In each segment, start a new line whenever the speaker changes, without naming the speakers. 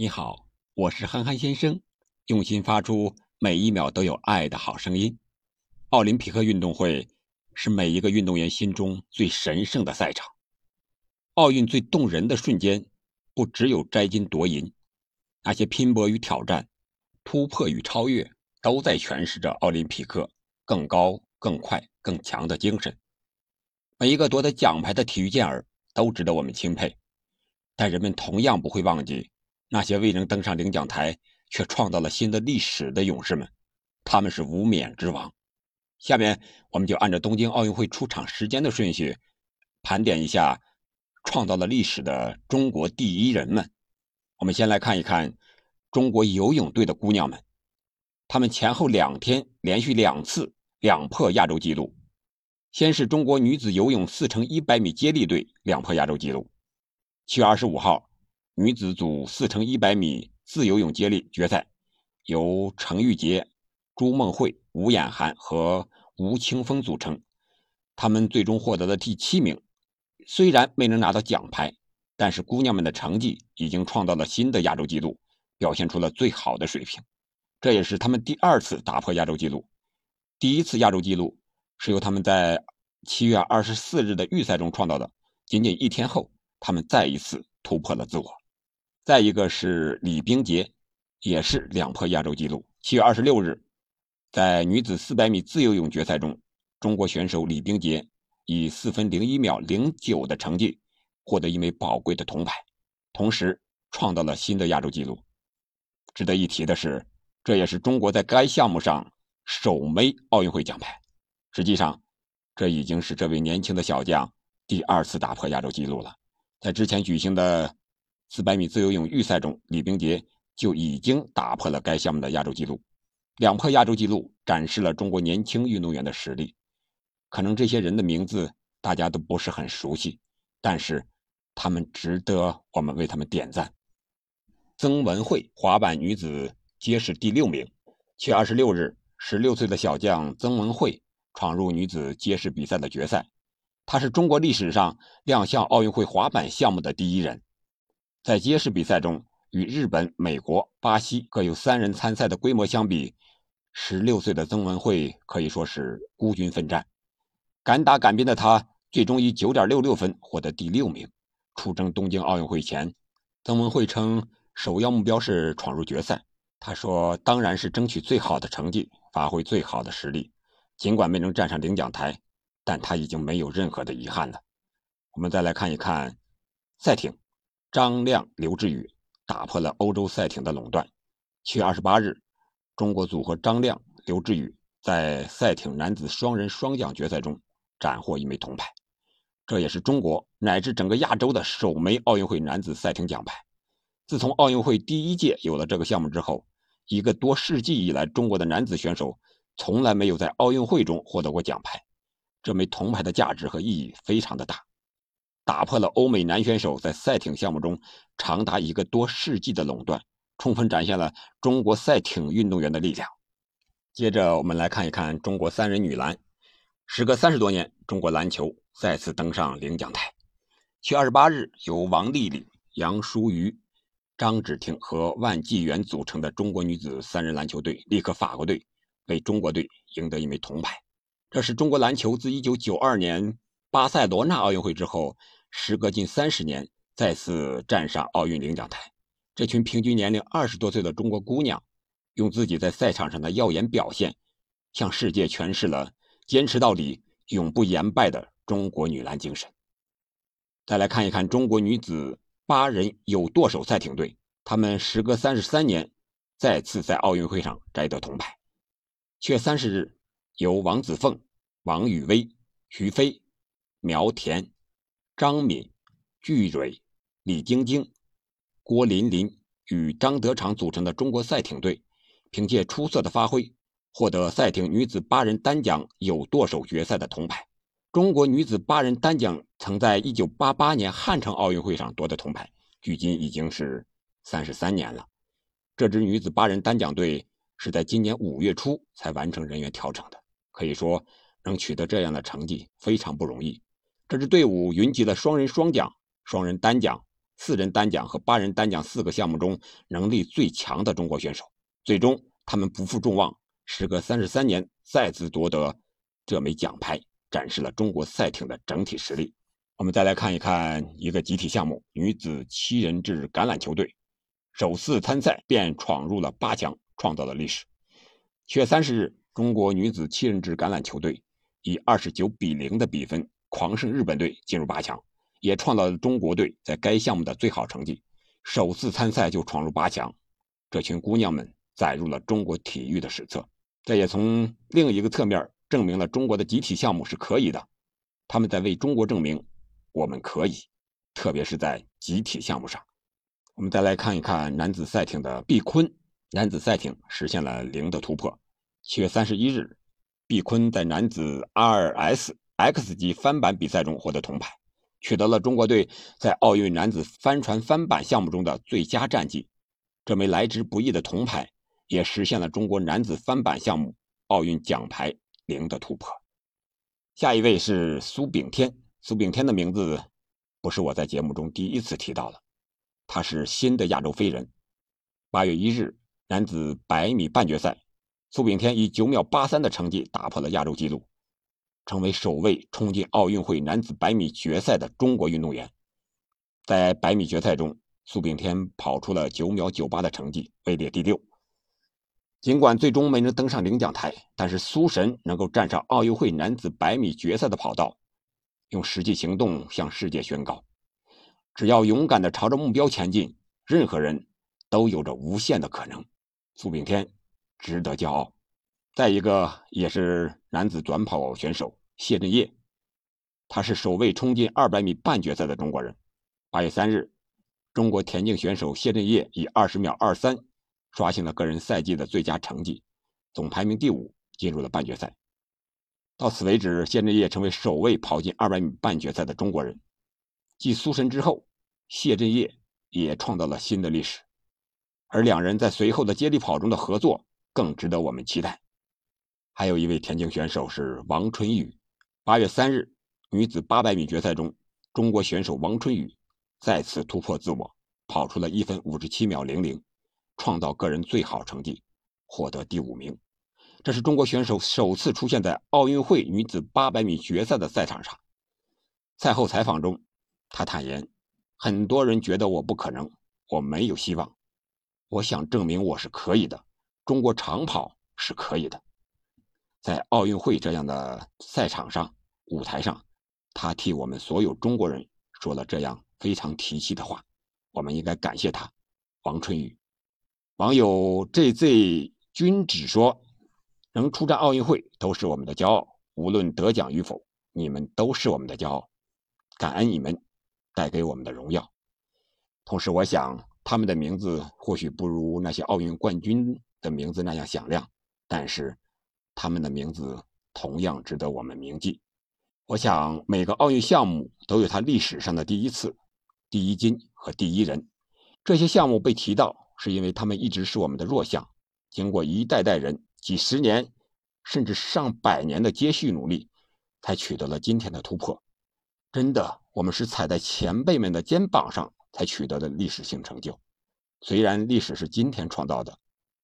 你好，我是憨憨先生，用心发出每一秒都有爱的好声音。奥林匹克运动会是每一个运动员心中最神圣的赛场。奥运最动人的瞬间，不只有摘金夺银，那些拼搏与挑战、突破与超越，都在诠释着奥林匹克更高、更快、更强的精神。每一个夺得奖牌的体育健儿都值得我们钦佩，但人们同样不会忘记。那些未能登上领奖台却创造了新的历史的勇士们，他们是无冕之王。下面我们就按照东京奥运会出场时间的顺序，盘点一下创造了历史的中国第一人们。我们先来看一看中国游泳队的姑娘们，她们前后两天连续两次两破亚洲纪录。先是中国女子游泳四乘一百米接力队两破亚洲纪录，七月二十五号。女子组四乘一百米自由泳接力决赛，由程玉洁、朱梦慧、吴衍涵和吴青峰组成。他们最终获得了第七名。虽然没能拿到奖牌，但是姑娘们的成绩已经创造了新的亚洲纪录，表现出了最好的水平。这也是他们第二次打破亚洲纪录。第一次亚洲纪录是由他们在七月二十四日的预赛中创造的。仅仅一天后，他们再一次突破了自我。再一个是李冰洁，也是两破亚洲纪录。七月二十六日，在女子四百米自由泳决赛中，中国选手李冰洁以四分零一秒零九的成绩获得一枚宝贵的铜牌，同时创造了新的亚洲纪录。值得一提的是，这也是中国在该项目上首枚奥运会奖牌。实际上，这已经是这位年轻的小将第二次打破亚洲纪录了。在之前举行的。四百米自由泳预赛中，李冰洁就已经打破了该项目的亚洲纪录，两破亚洲纪录，展示了中国年轻运动员的实力。可能这些人的名字大家都不是很熟悉，但是他们值得我们为他们点赞。曾文慧，滑板女子街式第六名。七月二十六日，十六岁的小将曾文慧闯入女子街式比赛的决赛，她是中国历史上亮相奥运会滑板项目的第一人。在街式比赛中，与日本、美国、巴西各有三人参赛的规模相比，十六岁的曾文慧可以说是孤军奋战。敢打敢拼的他，最终以九点六六分获得第六名。出征东京奥运会前，曾文慧称首要目标是闯入决赛。他说：“当然是争取最好的成绩，发挥最好的实力。尽管没能站上领奖台，但他已经没有任何的遗憾了。”我们再来看一看赛艇。张亮、刘志宇打破了欧洲赛艇的垄断。七月二十八日，中国组合张亮、刘志宇在赛艇男子双人双桨决赛中斩获一枚铜牌，这也是中国乃至整个亚洲的首枚奥运会男子赛艇奖牌。自从奥运会第一届有了这个项目之后，一个多世纪以来，中国的男子选手从来没有在奥运会中获得过奖牌。这枚铜牌的价值和意义非常的大。打破了欧美男选手在赛艇项目中长达一个多世纪的垄断，充分展现了中国赛艇运动员的力量。接着，我们来看一看中国三人女篮。时隔三十多年，中国篮球再次登上领奖台。七月二十八日，由王丽丽、杨舒瑜、张芷婷和万纪元组成的中国女子三人篮球队力克法国队，为中国队赢得一枚铜牌。这是中国篮球自一九九二年巴塞罗那奥运会之后。时隔近三十年，再次站上奥运领奖台。这群平均年龄二十多岁的中国姑娘，用自己在赛场上的耀眼表现，向世界诠释了坚持到底、永不言败的中国女篮精神。再来看一看中国女子八人有舵手赛艇队，她们时隔三十三年，再次在奥运会上摘得铜牌。七月三十日，由王子凤、王雨薇、徐飞、苗田。张敏、巨蕊、李晶晶、郭琳琳与张德常组成的中国赛艇队，凭借出色的发挥，获得赛艇女子八人单桨有舵手决赛的铜牌。中国女子八人单桨曾在1988年汉城奥运会上夺得铜牌，距今已经是三十三年了。这支女子八人单桨队是在今年五月初才完成人员调整的，可以说能取得这样的成绩非常不容易。这支队伍云集了双人双桨、双人单桨、四人单桨和八人单桨四个项目中能力最强的中国选手。最终，他们不负众望，时隔三十三年再次夺得这枚奖牌，展示了中国赛艇的整体实力。我们再来看一看一个集体项目——女子七人制橄榄球队，首次参赛便闯入了八强，创造了历史。七月三十日，中国女子七人制橄榄球队以二十九比零的比分狂胜日本队，进入八强。也创造了中国队在该项目的最好成绩，首次参赛就闯入八强，这群姑娘们载入了中国体育的史册。这也从另一个侧面证明了中国的集体项目是可以的，他们在为中国证明我们可以，特别是在集体项目上。我们再来看一看男子赛艇的毕坤，男子赛艇实现了零的突破。七月三十一日，毕坤在男子 2S X 级翻板比赛中获得铜牌。取得了中国队在奥运男子帆船翻板项目中的最佳战绩，这枚来之不易的铜牌也实现了中国男子翻板项目奥运奖牌零的突破。下一位是苏炳添，苏炳添的名字不是我在节目中第一次提到了，他是新的亚洲飞人。八月一日，男子百米半决赛，苏炳添以九秒八三的成绩打破了亚洲纪录。成为首位冲进奥运会男子百米决赛的中国运动员。在百米决赛中，苏炳添跑出了九秒九八的成绩，位列第六。尽管最终没能登上领奖台，但是苏神能够站上奥运会男子百米决赛的跑道，用实际行动向世界宣告：只要勇敢地朝着目标前进，任何人都有着无限的可能。苏炳添值得骄傲。再一个也是男子短跑选手谢震业，他是首位冲进200米半决赛的中国人。8月3日，中国田径选手谢震业以20秒23刷新了个人赛季的最佳成绩，总排名第五，进入了半决赛。到此为止，谢震业成为首位跑进200米半决赛的中国人。继苏神之后，谢震业也创造了新的历史，而两人在随后的接力跑中的合作更值得我们期待。还有一位田径选手是王春雨。八月三日，女子八百米决赛中，中国选手王春雨再次突破自我，跑出了一分五十七秒零零，创造个人最好成绩，获得第五名。这是中国选手首次出现在奥运会女子八百米决赛的赛场上。赛后采访中，他坦言：“很多人觉得我不可能，我没有希望。我想证明我是可以的。中国长跑是可以的。”在奥运会这样的赛场上、舞台上，他替我们所有中国人说了这样非常提气的话，我们应该感谢他。王春雨，网友 JZ 君只说：“能出战奥运会都是我们的骄傲，无论得奖与否，你们都是我们的骄傲，感恩你们带给我们的荣耀。”同时，我想他们的名字或许不如那些奥运冠军的名字那样响亮，但是。他们的名字同样值得我们铭记。我想，每个奥运项目都有它历史上的第一次、第一金和第一人。这些项目被提到，是因为他们一直是我们的弱项。经过一代代人、几十年，甚至上百年的接续努力，才取得了今天的突破。真的，我们是踩在前辈们的肩膀上才取得的历史性成就。虽然历史是今天创造的，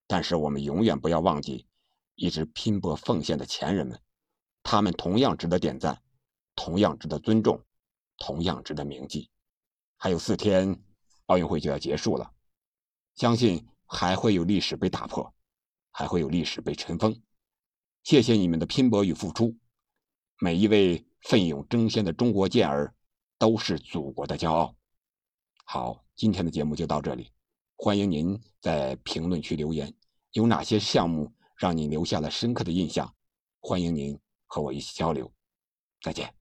但是我们永远不要忘记。一直拼搏奉献的前人们，他们同样值得点赞，同样值得尊重，同样值得铭记。还有四天，奥运会就要结束了，相信还会有历史被打破，还会有历史被尘封。谢谢你们的拼搏与付出，每一位奋勇争先的中国健儿都是祖国的骄傲。好，今天的节目就到这里，欢迎您在评论区留言，有哪些项目？让你留下了深刻的印象，欢迎您和我一起交流，再见。